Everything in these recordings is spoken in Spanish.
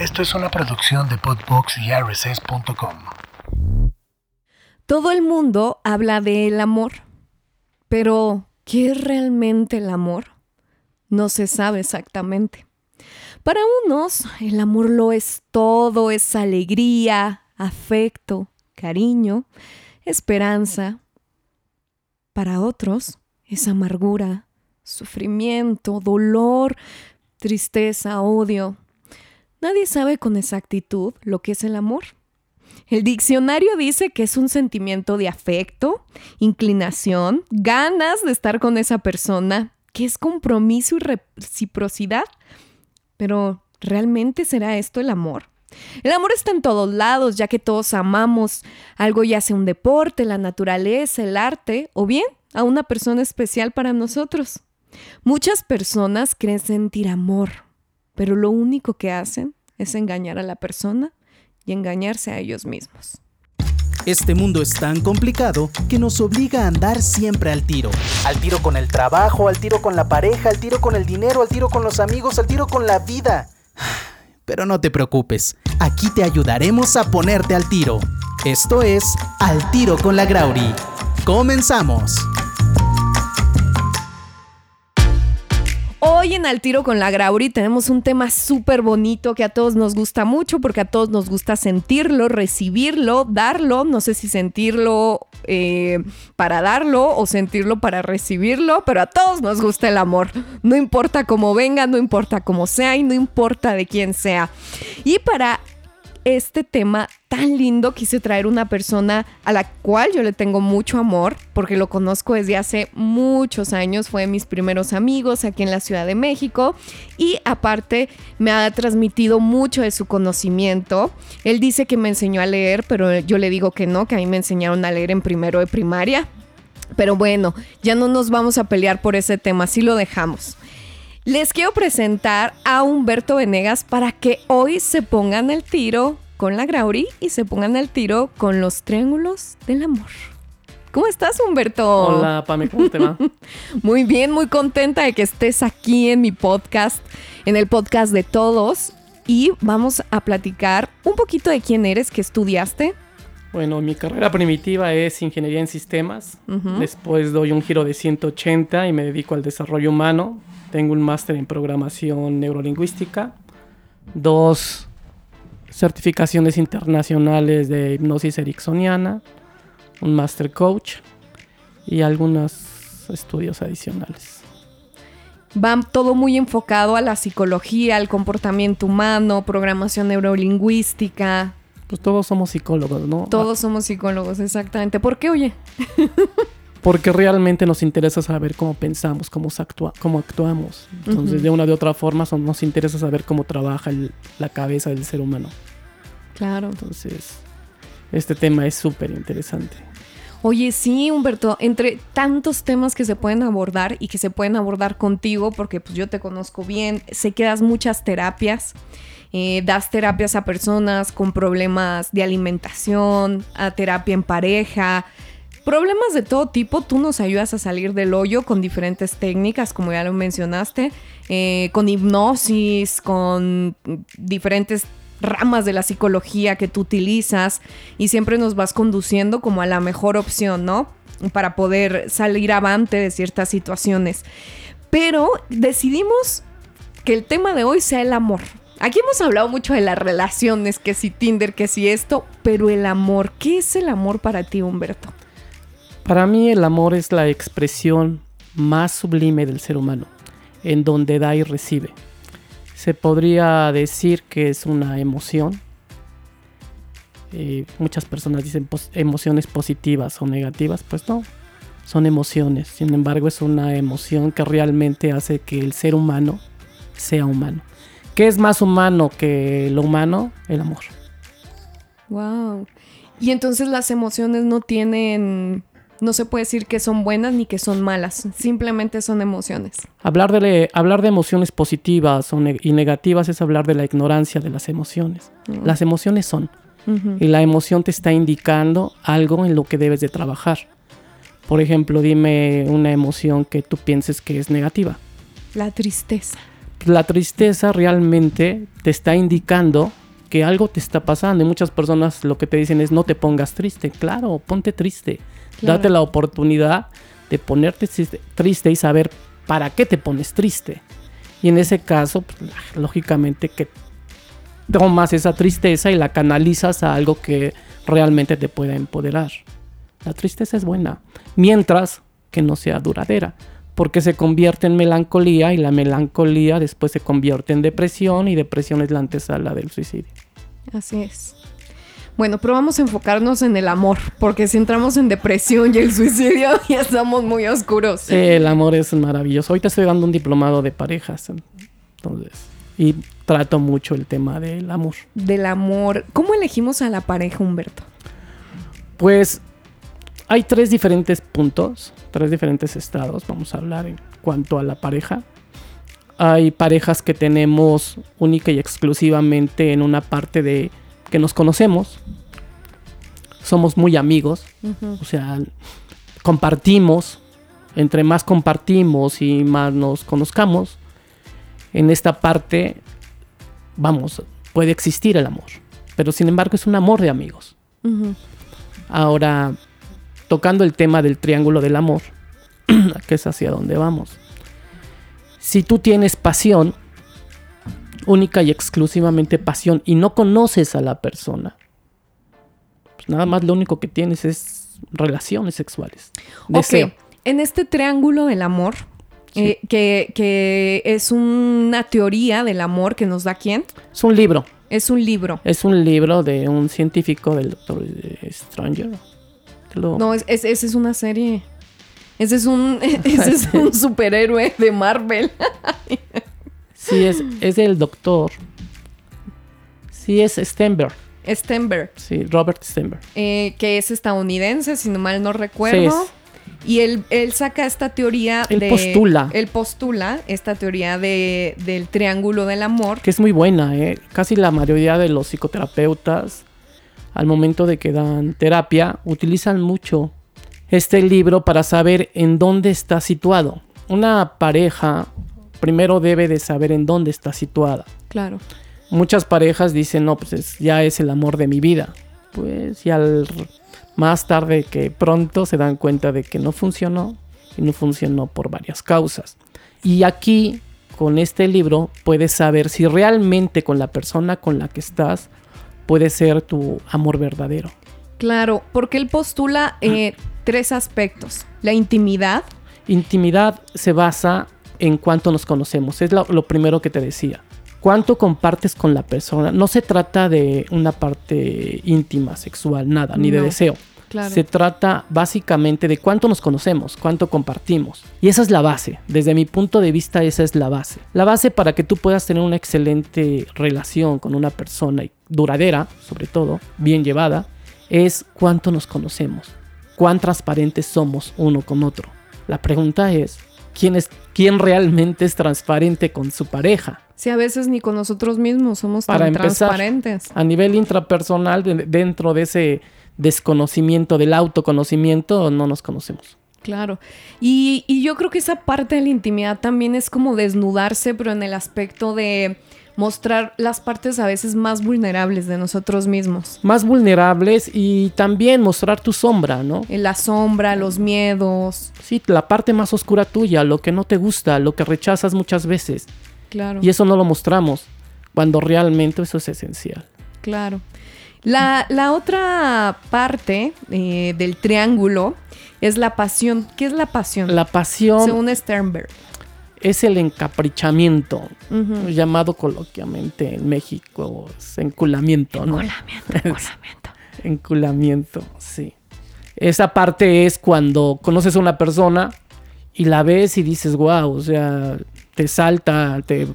Esto es una producción de Podbox y. Todo el mundo habla del amor, pero ¿qué es realmente el amor? No se sabe exactamente. Para unos, el amor lo es todo, es alegría, afecto, cariño, esperanza. Para otros, es amargura, sufrimiento, dolor, tristeza, odio. Nadie sabe con exactitud lo que es el amor. El diccionario dice que es un sentimiento de afecto, inclinación, ganas de estar con esa persona, que es compromiso y reciprocidad. Pero, ¿realmente será esto el amor? El amor está en todos lados, ya que todos amamos algo, ya sea un deporte, la naturaleza, el arte, o bien a una persona especial para nosotros. Muchas personas creen sentir amor, pero lo único que hacen es engañar a la persona y engañarse a ellos mismos. Este mundo es tan complicado que nos obliga a andar siempre al tiro. Al tiro con el trabajo, al tiro con la pareja, al tiro con el dinero, al tiro con los amigos, al tiro con la vida. Pero no te preocupes, aquí te ayudaremos a ponerte al tiro. Esto es Al tiro con la Grauri. Comenzamos. Hoy en Al Tiro con la Grauri tenemos un tema súper bonito que a todos nos gusta mucho porque a todos nos gusta sentirlo, recibirlo, darlo, no sé si sentirlo eh, para darlo o sentirlo para recibirlo, pero a todos nos gusta el amor. No importa cómo venga, no importa cómo sea y no importa de quién sea. Y para este tema tan lindo quise traer una persona a la cual yo le tengo mucho amor porque lo conozco desde hace muchos años, fue de mis primeros amigos aquí en la Ciudad de México y aparte me ha transmitido mucho de su conocimiento. Él dice que me enseñó a leer, pero yo le digo que no, que a mí me enseñaron a leer en primero de primaria. Pero bueno, ya no nos vamos a pelear por ese tema, así lo dejamos. Les quiero presentar a Humberto Venegas para que hoy se pongan el tiro con la Grauri y se pongan el tiro con los triángulos del amor. ¿Cómo estás, Humberto? Hola, Pame, ¿cómo te va? muy bien, muy contenta de que estés aquí en mi podcast, en el podcast de todos. Y vamos a platicar un poquito de quién eres, qué estudiaste. Bueno, mi carrera primitiva es ingeniería en sistemas. Después doy un giro de 180 y me dedico al desarrollo humano. Tengo un máster en programación neurolingüística, dos certificaciones internacionales de hipnosis ericksoniana, un master coach y algunos estudios adicionales. Va todo muy enfocado a la psicología, al comportamiento humano, programación neurolingüística. Pues todos somos psicólogos, ¿no? Todos somos psicólogos, exactamente. ¿Por qué, oye? porque realmente nos interesa saber cómo pensamos, cómo, cómo actuamos. Entonces, de una de otra forma, nos interesa saber cómo trabaja la cabeza del ser humano. Claro. Entonces, este tema es súper interesante. Oye, sí, Humberto, entre tantos temas que se pueden abordar y que se pueden abordar contigo, porque pues yo te conozco bien, sé que das muchas terapias, eh, das terapias a personas con problemas de alimentación, a terapia en pareja, Problemas de todo tipo, tú nos ayudas a salir del hoyo con diferentes técnicas, como ya lo mencionaste, eh, con hipnosis, con diferentes ramas de la psicología que tú utilizas y siempre nos vas conduciendo como a la mejor opción, ¿no? Para poder salir avante de ciertas situaciones. Pero decidimos que el tema de hoy sea el amor. Aquí hemos hablado mucho de las relaciones, que si Tinder, que si esto, pero el amor, ¿qué es el amor para ti, Humberto? Para mí el amor es la expresión más sublime del ser humano, en donde da y recibe. Se podría decir que es una emoción. Eh, muchas personas dicen emociones positivas o negativas, pues no, son emociones. Sin embargo, es una emoción que realmente hace que el ser humano sea humano. ¿Qué es más humano que lo humano? El amor. Wow. Y entonces las emociones no tienen no se puede decir que son buenas ni que son malas, simplemente son emociones. Hablar de, hablar de emociones positivas y negativas es hablar de la ignorancia de las emociones. Mm. Las emociones son, y la emoción te está indicando algo en lo que debes de trabajar. Por ejemplo, dime una emoción que tú pienses que es negativa. La tristeza. La tristeza realmente te está indicando que algo te está pasando y muchas personas lo que te dicen es no te pongas triste. Claro, ponte triste. Claro. Date la oportunidad de ponerte triste- triste y saber para qué te pones triste. Y en ese caso, pues, lógicamente que tomas esa tristeza y la canalizas a algo que realmente te pueda empoderar. La tristeza es buena, mientras que no sea duradera, porque se convierte en melancolía y la melancolía después se convierte en depresión y depresión es la antesala del suicidio. Así es. Bueno, pero vamos a enfocarnos en el amor, porque si entramos en depresión y el suicidio ya estamos muy oscuros. Sí, el amor es maravilloso. Ahorita estoy dando un diplomado de parejas, entonces, y trato mucho el tema del amor. Del amor. ¿Cómo elegimos a la pareja, Humberto? Pues hay tres diferentes puntos, tres diferentes estados, vamos a hablar en cuanto a la pareja. Hay parejas que tenemos única y exclusivamente en una parte de que nos conocemos, somos muy amigos, o sea, compartimos, entre más compartimos y más nos conozcamos, en esta parte, vamos, puede existir el amor, pero sin embargo es un amor de amigos. Ahora, tocando el tema del triángulo del amor, que es hacia donde vamos. Si tú tienes pasión, única y exclusivamente pasión, y no conoces a la persona, pues nada más lo único que tienes es relaciones sexuales. Deseo. Ok, en este triángulo del amor, Sí. eh, que, que es una teoría del amor que nos da quién? Es un libro. Es un libro. Es un libro de un científico del doctor eh, Stranger. Lo- No, es, es- esa es una serie. Ese es un, ese es un superhéroe de Marvel. Sí, es, es del doctor. Sí, es Stenberg. Stenberg, Sí, Robert Stenberg. eh, que es estadounidense, si no mal no recuerdo. Sí, Y él, él saca esta teoría Él de... postula. Él postula esta teoría de, del triángulo del amor. que es muy buena, ¿eh? Casi la mayoría de los psicoterapeutas, al momento de que dan terapia, utilizan mucho este libro para saber en dónde está situado. Una pareja primero debe de saber en dónde está situada. Claro. Muchas parejas dicen, no, pues es- ya es el amor de mi vida. Pues y al más tarde que pronto se dan cuenta de que no funcionó y no funcionó por varias causas. Y aquí, con este libro, puedes saber si realmente con la persona con la que estás puede ser tu amor verdadero. Claro, porque él postula eh, tres aspectos. La intimidad, Intimidad se basa en cuánto nos conocemos. Es lo, lo primero que te decía. Cuánto compartes con la persona. No se trata de una parte íntima, sexual, nada, ni de No, deseo. claro. Se trata básicamente de cuánto nos conocemos, cuánto compartimos. Y esa es la base. Desde mi punto de vista, esa es la base. La base para que tú puedas tener una excelente relación con una persona y duradera, sobre todo, bien llevada, es cuánto nos conocemos. Cuán transparentes somos uno con otro. La pregunta es, ¿quién, es, quién realmente es transparente con su pareja? Si a veces ni con nosotros mismos somos Para tan empezar. transparentes. A nivel intrapersonal, de- dentro de ese desconocimiento, del autoconocimiento, no nos conocemos. Claro. Y, y yo creo que esa parte de la intimidad también es como desnudarse, pero en el aspecto de mostrar las partes a veces más vulnerables de nosotros mismos. Más vulnerables y también mostrar tu sombra, ¿no? En la sombra, los miedos. Sí, la parte más oscura tuya, lo que no te gusta, lo que rechazas muchas veces. Claro. Y eso no lo mostramos, cuando realmente eso es esencial. Claro. La, la otra parte eh, del triángulo es la pasión. ¿Qué es la pasión? La pasión Según Sternberg. Es el encaprichamiento, llamado coloquialmente en México, enculamiento, ¿no? Enculamiento, sí. Esa parte es cuando conoces a una persona y la ves y dices, wow, o sea, te salta, te,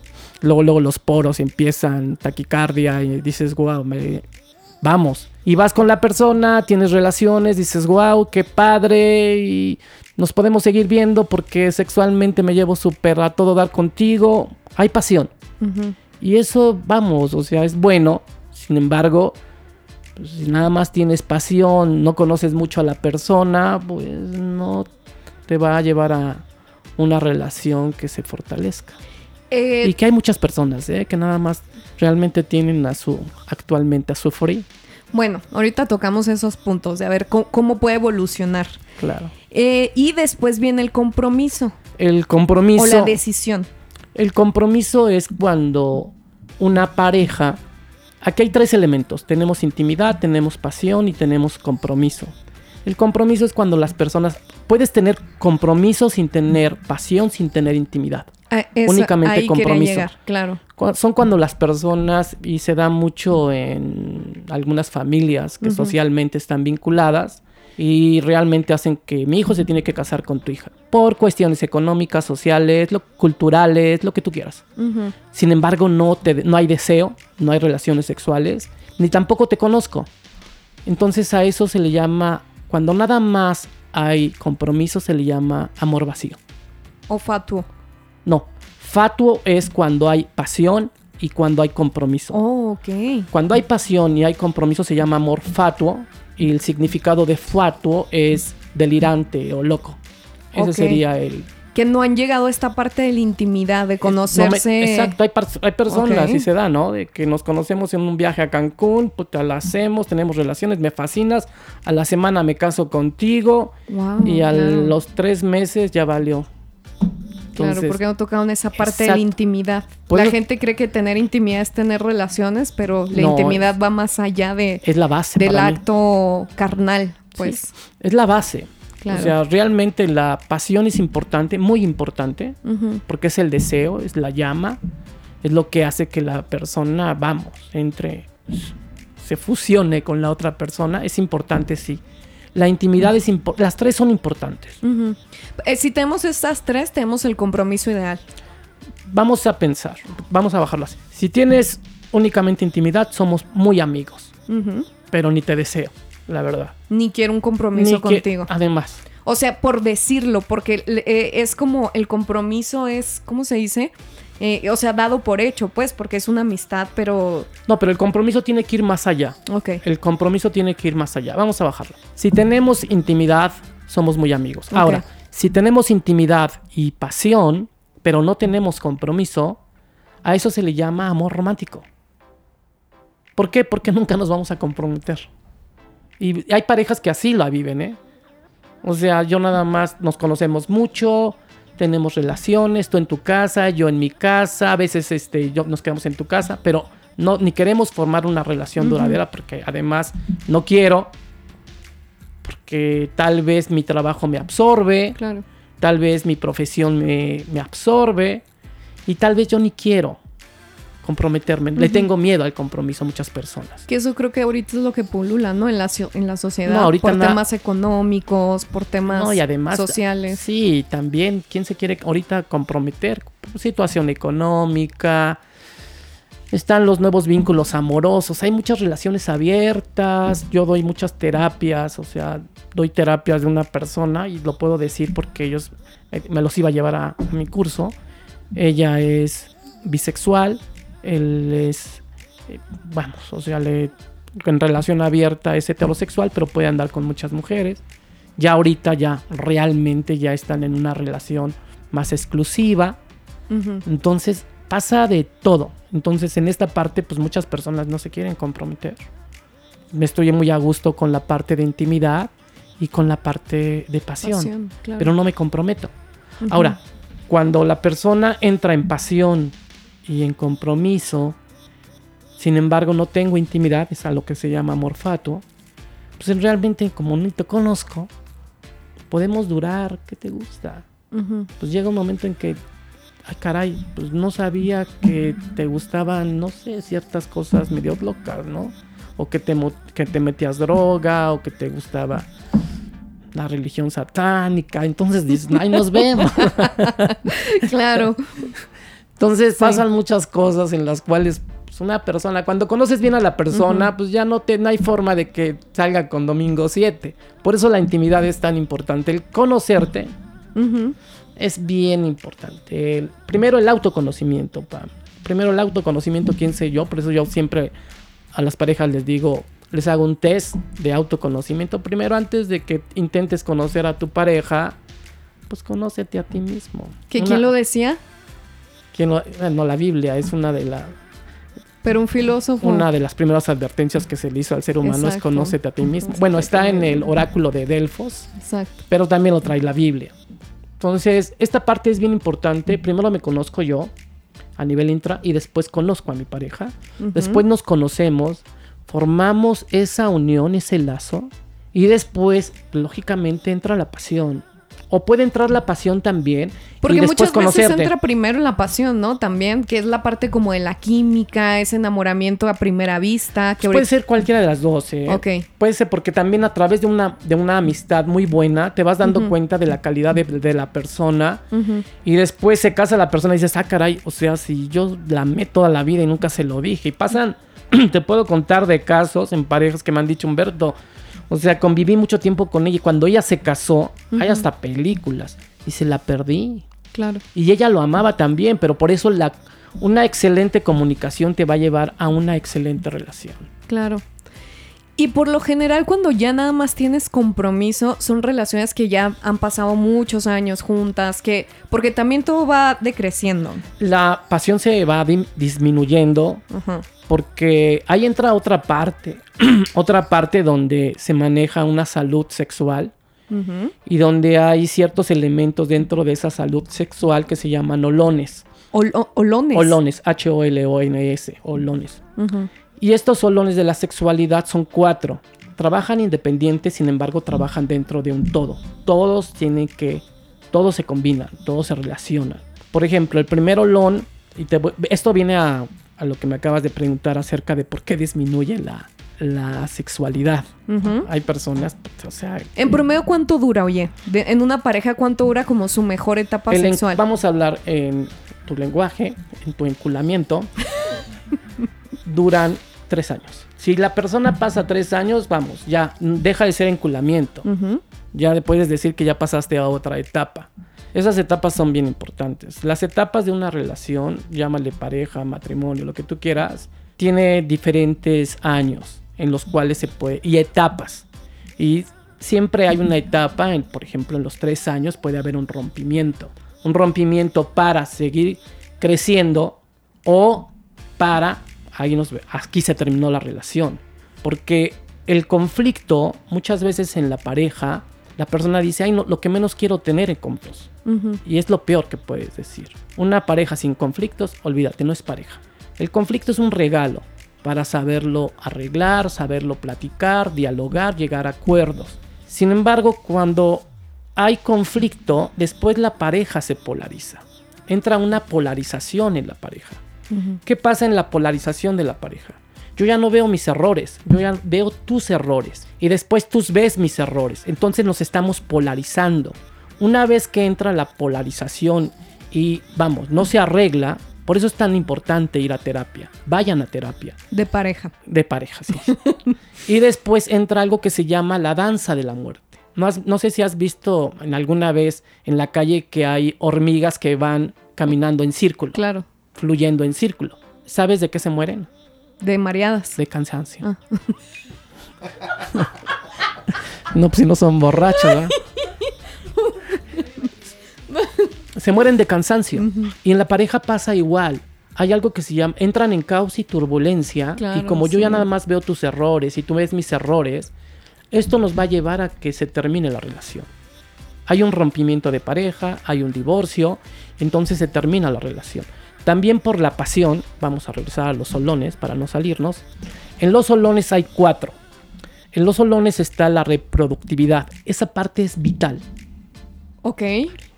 luego, luego los poros empiezan, taquicardia, y dices, wow, me, vamos. Y vas con la persona, tienes relaciones, dices, wow, qué padre, y nos podemos seguir viendo porque sexualmente me llevo súper a todo dar contigo. Hay pasión. Y eso, vamos, o sea, es bueno. Sin embargo, pues, si nada más tienes pasión, no conoces mucho a la persona, pues no te va a llevar a una relación que se fortalezca. Eh, Y que hay muchas personas, ¿eh? Que nada más realmente tienen a su, actualmente a su free. Bueno, ahorita tocamos esos puntos de a ver cómo, cómo puede evolucionar. Claro. Eh, y después viene el compromiso El compromiso. o la decisión. El compromiso es cuando una pareja. Aquí hay tres elementos: tenemos intimidad, tenemos pasión y tenemos compromiso. El compromiso es cuando las personas. Puedes tener compromiso sin tener pasión, sin tener intimidad. Ah, eso, Únicamente ahí compromiso. llegar, claro. Son cuando las personas, y se da mucho en algunas familias que socialmente están vinculadas, y realmente hacen que mi hijo se tiene que casar con tu hija. Por cuestiones económicas, sociales, lo- culturales, lo que tú quieras. Sin embargo, no, te, no hay deseo, no hay relaciones sexuales, ni tampoco te conozco. Entonces a eso se le llama, cuando nada más hay compromiso, se le llama amor vacío. O fatuo. No, fatuo es cuando hay pasión y cuando hay compromiso. Oh, ok. Cuando hay pasión y hay compromiso se llama amor fatuo y el significado de fatuo es delirante o loco. Ese sería el, Que no han llegado a esta parte de la intimidad, de Eh, No me- conocerse. exacto, hay, hay personas, y se da, ¿no? De que nos conocemos en un viaje a Cancún, puta, la hacemos, tenemos relaciones, me fascinas, a la semana me caso contigo Wow, y a los tres meses ya valió. Claro, porque no tocaron esa parte de la intimidad. La gente cree que tener intimidad es tener relaciones, pero la No, intimidad va más allá de, es la base del mí. acto carnal, pues. Sí, es la base. Claro. O sea, realmente la pasión es importante, muy importante, porque es el deseo, es la llama, es lo que hace que la persona, vamos, entre, se fusione con la otra persona. Es importante, sí. La intimidad es importante, las tres son importantes. Eh, si tenemos estas tres, tenemos el compromiso ideal. Vamos a pensar, vamos a bajarlo así. Si tienes únicamente intimidad, somos muy amigos, pero ni te deseo, la verdad. Ni quiero un compromiso Ni que- contigo. además, O sea, por decirlo, porque eh, es como el compromiso es, ¿cómo se dice? Eh, o sea, dado por hecho, pues, porque es una amistad, pero... no, pero el compromiso tiene que ir más allá. Ok. El compromiso tiene que ir más allá. Vamos a bajarlo. Si tenemos intimidad, somos muy amigos. Ahora, si tenemos intimidad y pasión, pero no tenemos compromiso, a eso se le llama amor romántico. ¿Por qué? Porque nunca nos vamos a comprometer. Y hay parejas que así la viven, ¿eh? O sea, yo nada más nos conocemos mucho, tenemos relaciones, tú en tu casa, yo en mi casa, a veces este, yo, nos quedamos en tu casa, pero no, ni queremos formar una relación duradera porque además no quiero, porque tal vez mi trabajo me absorbe, Claro. tal vez mi profesión me, me absorbe y tal vez yo ni quiero comprometerme. Le tengo miedo al compromiso a muchas personas. Que eso creo que ahorita es lo que pulula, ¿no? En la, en la sociedad. No, ahorita por temas económicos, por temas No, y además, sociales. Sí, también, ¿quién se quiere ahorita comprometer? Situación económica, están los nuevos vínculos amorosos, hay muchas relaciones abiertas, yo doy muchas terapias, o sea, doy terapias de una persona y lo puedo decir porque ellos eh, me los iba a llevar a, a mi curso. Ella es bisexual, él es, eh, vamos, o sea, le, en relación abierta es heterosexual, pero puede andar con muchas mujeres ya ahorita ya realmente ya están en una relación más exclusiva. Ujú. Entonces pasa de todo. Entonces en esta parte pues muchas personas no se quieren comprometer. Me estoy muy a gusto con la parte de intimidad y con la parte de pasión, Pasión, claro. pero no me comprometo. Ujú. Ahora, cuando la persona entra en pasión y en compromiso, sin embargo no tengo intimidad, es a lo que se llama amor fatuo, pues en realmente como ni te conozco, podemos durar, ¿qué te gusta? Ujú. Pues llega un momento en que, ay caray, pues no sabía que te gustaban, no sé, ciertas cosas medio locas, ¿no? O que te, que te metías droga, o que te gustaba la religión satánica, entonces dices, ay, nos vemos. Claro. Entonces Sí. pasan muchas cosas en las cuales pues, una persona, cuando conoces bien a la persona, pues ya no, te, no hay forma de que salga con domingo 7. Por eso la intimidad es tan importante. El conocerte es bien importante. El- primero el autoconocimiento, Pam. Primero el autoconocimiento, quién soy yo. Por eso yo siempre a las parejas les digo, les hago un test de autoconocimiento. Primero, antes de que intentes conocer a tu pareja, pues conócete a ti mismo. ¿Que Una- quién lo decía? ¿Quién lo- no, la Biblia es una de, la, Pero un filósofo. una de las primeras advertencias que se le hizo al ser humano es conócete a ti mismo. Bueno, está en el oráculo de Delfos, Exacto. pero también lo trae la Biblia. Entonces, esta parte es bien importante. Primero me conozco yo a nivel intra y después conozco a mi pareja. Después nos conocemos, formamos esa unión, ese lazo y después, lógicamente, entra la pasión. O puede entrar la pasión también Porque y después muchas veces entra primero la pasión, ¿no? También, que es la parte como de la química, ese enamoramiento a primera vista. Que Puede ser cualquiera de las dos, ¿eh? Ok. Puede ser porque también a través de una, de una amistad muy buena te vas dando cuenta de la calidad de, de la persona y después se casa la persona y dices, ah, caray, o sea, si yo la amé toda la vida y nunca se lo dije. Y pasan, te puedo contar de casos en parejas que me han dicho, Humberto, o sea, conviví mucho tiempo con ella y cuando ella se casó, hay hasta películas y se la perdí. Claro. Y ella lo amaba también, pero por eso la, una excelente comunicación te va a llevar a una excelente relación. Claro. Y por lo general, cuando ya nada más tienes compromiso, son relaciones que ya han pasado muchos años juntas, que. Porque también todo va decreciendo. La pasión se va disminuyendo Ajá. porque ahí entra otra parte, otra parte donde se maneja una salud sexual y donde hay ciertos elementos dentro de esa salud sexual que se llaman olones. Ol- olones. Olones, H-O-L-O-N-S, olones. Y estos olones de la sexualidad son cuatro. Trabajan independientes, sin embargo, trabajan dentro de un todo. Todos tienen que, todos se combinan, todos se relacionan. Por ejemplo, el primer olón, y te esto viene a, a lo que me acabas de preguntar acerca de por qué disminuye la, la sexualidad. Hay personas, o sea, En promedio, ¿cuánto dura, oye? De- en una pareja, ¿cuánto dura como su mejor etapa sexual? vamos a hablar en tu lenguaje, en tu enculamiento, duran tres años. Si la persona pasa tres años, vamos, ya deja de ser enculamiento. Ujú. Ya le puedes decir que ya pasaste a otra etapa. Esas etapas son bien importantes. Las etapas de una relación, llámale pareja, matrimonio, lo que tú quieras, tiene diferentes años en los cuales se puede, y etapas. Y siempre hay una etapa, en, por ejemplo, en los tres años puede haber un rompimiento. Un rompimiento para seguir creciendo o para, ahí nos aquí se terminó la relación. Porque el conflicto, muchas veces en la pareja, la persona dice, ay, no, lo que menos quiero tener en conflictos. Ujú. Y es lo peor que puedes decir. Una pareja sin conflictos, olvídate, no es pareja. El conflicto es un regalo para saberlo arreglar, saberlo platicar, dialogar, llegar a acuerdos. Sin embargo, cuando hay conflicto, después la pareja se polariza. Entra una polarización en la pareja. ¿Qué pasa en la polarización de la pareja? Yo ya no veo mis errores, yo ya veo tus errores y después tú ves mis errores. Entonces nos estamos polarizando. Una vez que entra la polarización y vamos, no se arregla, por eso es tan importante ir a terapia. Vayan a terapia De pareja. de pareja, sí. y después entra algo que se llama la danza de la muerte. No, has- no sé si has visto en alguna vez en la calle que hay hormigas que van caminando en círculo, Claro. fluyendo en círculo. ¿Sabes de qué se mueren? De mareadas. De cansancio. Ah. no, pues si no son borrachos, ¿verdad? Se mueren de cansancio. Y en la pareja pasa igual. Hay algo que se llama, entran en caos y turbulencia. y como yo ya nada más veo tus errores y tú ves mis errores, esto nos va a llevar a que se termine la relación. Hay un rompimiento de pareja, hay un divorcio, entonces se termina la relación. También por la pasión, vamos a regresar a los solones para no salirnos. En los solones hay cuatro. En los solones está la reproductividad. Esa parte es vital. Ok.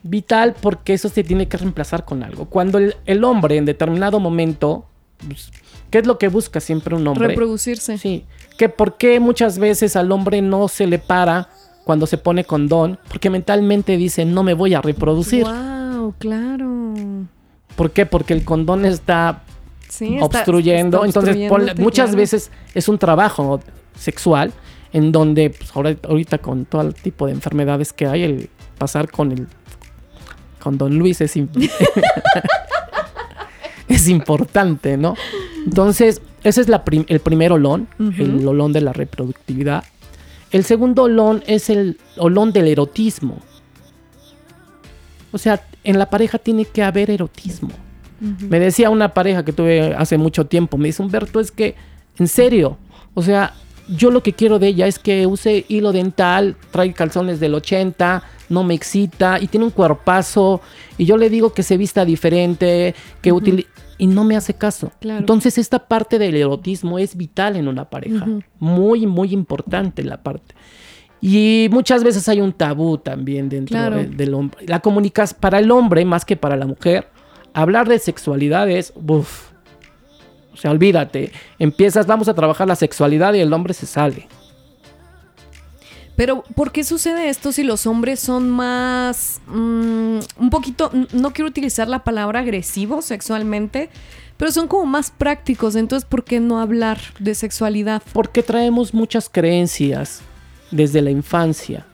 Vital porque eso se tiene que reemplazar con algo. Cuando el, el hombre en determinado momento, pues, ¿qué es lo que busca siempre un hombre? Reproducirse. Sí. Que por qué muchas veces al hombre no se le para cuando se pone condón, porque mentalmente dice no me voy a reproducir. Wow, claro. ¿Por qué? Porque el condón está Sí, obstruyendo. está Entonces, muchas claro. veces es un trabajo sexual en donde pues, ahora- ahorita con todo el tipo de enfermedades que hay, el pasar con el con Don Luis es, es importante, ¿no? Entonces, ese es la prim- el primer olón, el olón de la reproductividad. El segundo olón es el olón del erotismo. O sea, en la pareja tiene que haber erotismo. Me decía una pareja que tuve hace mucho tiempo, me dice, Humberto, es que, en serio, o sea, yo lo que quiero de ella es que use hilo dental, trae calzones del 80, no me excita y tiene un cuerpazo y yo le digo que se vista diferente, que utilice y no me hace caso. Entonces esta parte del erotismo es vital en una pareja, muy, muy importante la parte. Y muchas veces hay un tabú también dentro del hombre. La comunicación para el hombre más que para la mujer, hablar de sexualidad es, uff, o sea, olvídate, empiezas, vamos a trabajar la sexualidad y el hombre se sale. Pero, ¿por qué sucede esto si los hombres son más, mm, un poquito, no quiero utilizar la palabra agresivo sexualmente, pero son como más prácticos? Entonces, ¿por qué no hablar de sexualidad? Porque traemos muchas creencias desde la infancia.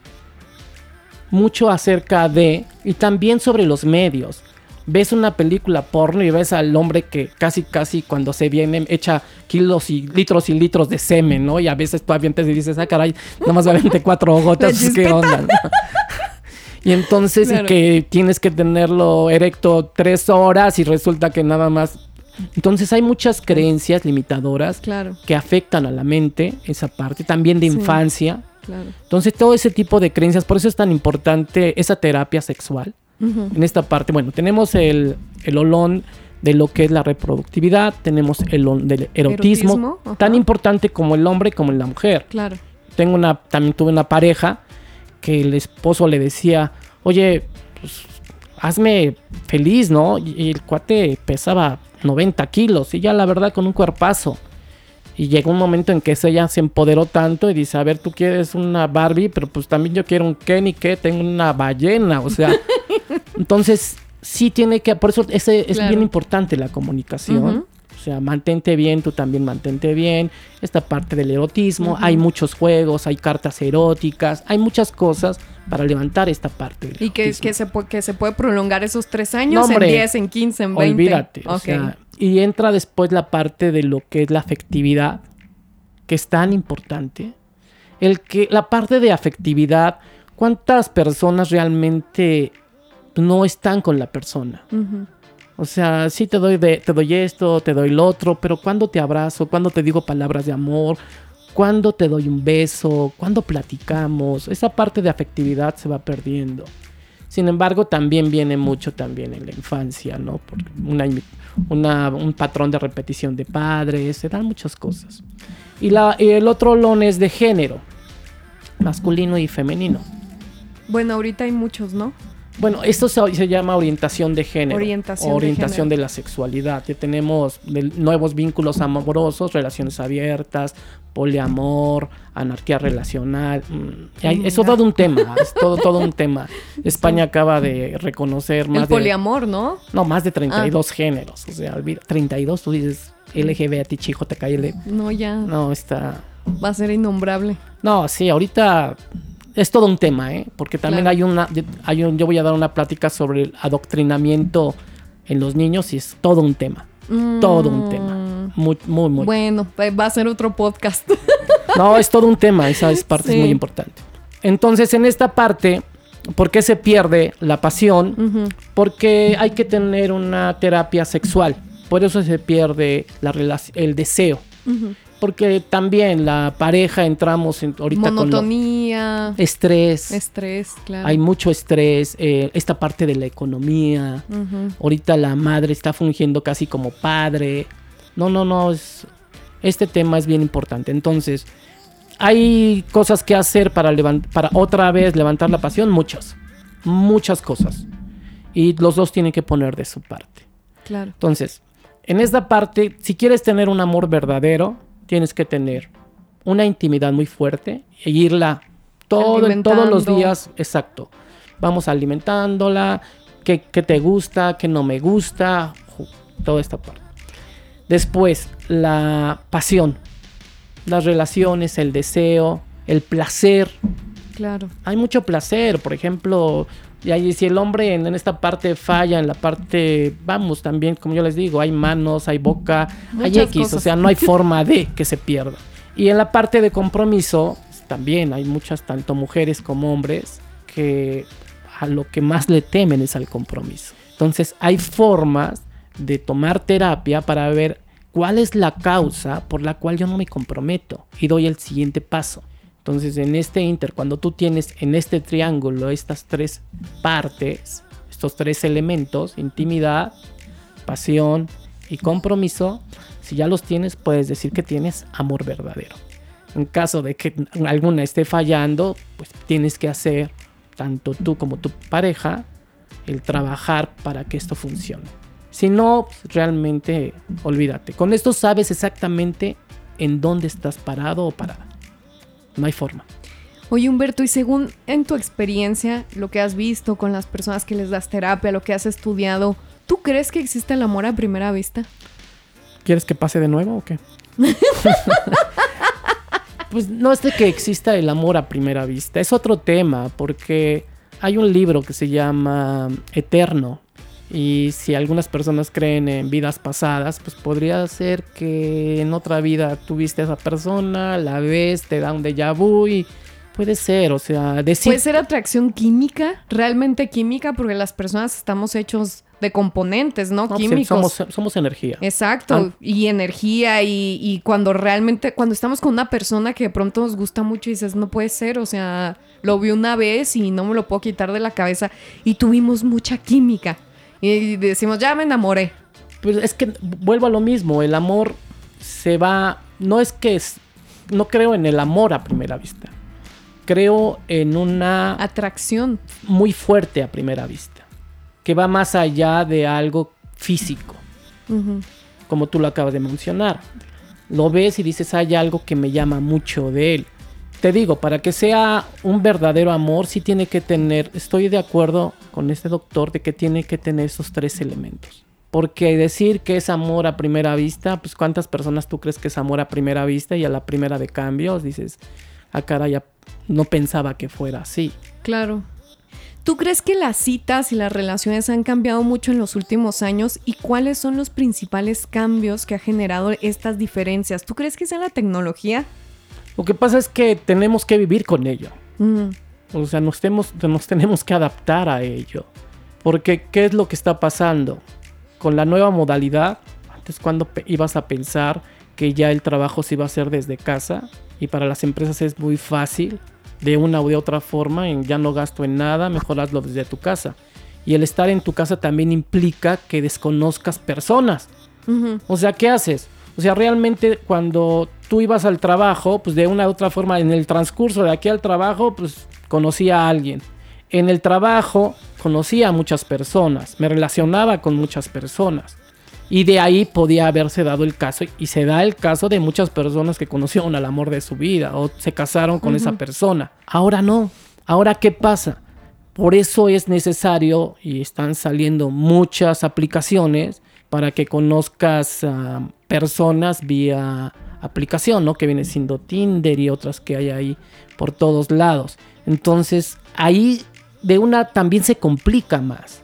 Mucho acerca de, y también sobre los medios ves una película porno y ves al hombre que casi, casi cuando se viene echa kilos y litros y litros de semen, ¿no? Y a veces tú avientes y dices, ah, caray, nomás aviente cuatro gotas, ¿qué onda? y entonces que tienes que tenerlo erecto tres horas y resulta que nada más... Entonces hay muchas creencias limitadoras que afectan a la mente, esa parte, también de infancia. Entonces todo ese tipo de creencias, por eso es tan importante esa terapia sexual en esta parte. Bueno, tenemos el, el olón de lo que es la reproductividad, tenemos el del erotismo, tan importante como el hombre como la mujer. Claro. Tengo una, también tuve una pareja que el esposo le decía, oye, pues, hazme feliz, ¿no? Y el cuate pesaba 90 kilos y ya la verdad con un cuerpazo. Y llegó un momento en que ella se empoderó tanto y dice, a ver, tú quieres una Barbie, pero pues también yo quiero un Kenny que tengo una ballena, o sea, entonces sí tiene que, por eso ese, es bien importante la comunicación. O sea, mantente bien, tú también mantente bien. Esta parte del erotismo, hay muchos juegos, hay cartas eróticas, hay muchas cosas para levantar esta parte. y que, que, se, que se puede prolongar esos tres años en 10, en 15, en 20. Olvídate. O sea, y entra después la parte de lo que es la afectividad, que es tan importante. El que, la parte de afectividad, ¿cuántas personas realmente no están con la persona? O sea, sí te doy, de, te doy esto, te doy lo otro, pero cuando te abrazo, cuando te digo palabras de amor, cuando te doy un beso, cuando platicamos, esa parte de afectividad se va perdiendo. Sin embargo, también viene mucho también en la infancia, ¿no? Por una, un patrón de repetición de padres, se dan muchas cosas. Y, la, el otro lon es de género, masculino y femenino. Bueno, ahorita hay muchos, ¿no? Bueno, esto se, llama orientación de género. Orientación, orientación de, la sexualidad. Ya tenemos nuevos vínculos amorosos, relaciones abiertas, poliamor, anarquía relacional. Mm, eso es todo un tema, es todo, todo un tema. España acaba de reconocer más El poliamor, ¿no? No, más de 32 ah. géneros. O sea, 32, tú dices LGBT, chico, te cae No, ya. No, está... Va a ser innombrable. No, sí, ahorita es todo un tema, ¿eh? Porque también hay una, hay yo voy a dar una plática sobre el adoctrinamiento en los niños y es todo un tema. Todo un tema. Mm. Muy, muy, muy. Bueno, va a ser otro podcast. no, es todo un tema, esa es parte es muy importante. Entonces, en esta parte, ¿por qué se pierde la pasión? Porque hay que tener una terapia sexual. Por eso se pierde la el deseo porque también la pareja entramos en, ahorita Monotonía. con estrés. Estrés, claro. Hay mucho estrés, eh, esta parte de la economía. Ahorita la madre está fungiendo casi como padre. No, no, no, es, este tema es bien importante. Entonces, hay cosas que hacer para, para otra vez levantar la pasión, muchas, muchas cosas. Y los dos tienen que poner de su parte. Claro. Entonces, en esta parte, si quieres tener un amor verdadero, tienes que tener una intimidad muy fuerte e irla todo, todos los días, exacto. Vamos alimentándola, qué, te gusta, qué no me gusta, toda esta parte. Después, la pasión, las relaciones, el deseo, el placer. Claro. Hay mucho placer, por ejemplo, y ahí, si el hombre en, esta parte falla, en la parte, vamos, también, como yo les digo, hay manos, hay boca, hay X, o sea, no hay forma de que se pierda. Y en la parte de compromiso, también hay muchas, tanto mujeres como hombres, que a lo que más le temen es al compromiso. Entonces, hay formas de tomar terapia para ver cuál es la causa por la cual yo no me comprometo y doy el siguiente paso. Entonces en este inter, cuando tú tienes en este triángulo estas tres partes, estos tres elementos, intimidad, pasión y compromiso, si ya los tienes, puedes decir que tienes amor verdadero. En caso de que alguna esté fallando, pues tienes que hacer, tanto tú como tu pareja, el trabajar para que esto funcione. Si no, pues, realmente olvídate. Con esto sabes exactamente en dónde estás parado o parada. No hay forma. Oye Humberto, y según en tu experiencia, lo que has visto con las personas que les das terapia, lo que has estudiado, ¿tú crees que existe el amor a primera vista? ¿Quieres que pase de nuevo o qué? pues no es de que exista el amor a primera vista, es otro tema, porque hay un libro que se llama Eterno. Y si algunas personas creen en vidas pasadas, pues podría ser que en otra vida tuviste a esa persona, la ves, te da un déjà vu y puede ser, o sea, decir... Puede ser atracción química, realmente química, porque las personas estamos hechos de componentes, ¿no? No, Químicos. somos, somos energía. Exacto, Ah. y energía y, y cuando realmente, cuando estamos con una persona que de pronto nos gusta mucho y dices, no puede ser, o sea, lo vi una vez y no me lo puedo quitar de la cabeza y tuvimos mucha química y decimos, ya me enamoré. Pues es que vuelvo a lo mismo, el amor se va, no es que es, no creo en el amor a primera vista, creo en una Atracción. muy fuerte a primera vista, que va más allá de algo físico, como tú lo acabas de mencionar. Lo ves y dices, hay algo que me llama mucho de él. Te digo, para que sea un verdadero amor, sí tiene que tener, estoy de acuerdo con este doctor de que tiene que tener esos tres elementos. Porque decir que es amor a primera vista, pues cuántas personas tú crees que es amor a primera vista y a la primera de cambios dices, ah cara, ya no pensaba que fuera así. Claro. ¿Tú crees que las citas y las relaciones han cambiado mucho en los últimos años? ¿Y cuáles son los principales cambios que ha generado estas diferencias? ¿Tú crees que sea la tecnología? Lo que pasa es que tenemos que vivir con ello. Mm, O sea, nos tenemos, nos tenemos que adaptar a ello. Porque, ¿qué es lo que está pasando? Con la nueva modalidad, antes cuando ibas a pensar que ya el trabajo se iba a hacer desde casa y para las empresas es muy fácil, de una u de otra forma, en ya no gasto en nada, mejor hazlo desde tu casa. Y el estar en tu casa también implica que desconozcas personas. O sea, ¿qué haces? O sea, realmente cuando tú ibas al trabajo, pues de una u otra forma, en el transcurso de aquí al trabajo, pues conocía a alguien. En el trabajo conocía a muchas personas, me relacionaba con muchas personas. Y de ahí podía haberse dado el caso, y se da el caso de muchas personas que conocieron al amor de su vida o se casaron con esa persona. Ahora no. Ahora, ¿qué pasa? Por eso es necesario y están saliendo muchas aplicaciones para que conozcas a personas vía aplicación, ¿no? Que viene siendo Tinder y otras que hay ahí por todos lados. Entonces, ahí de una también se complica más.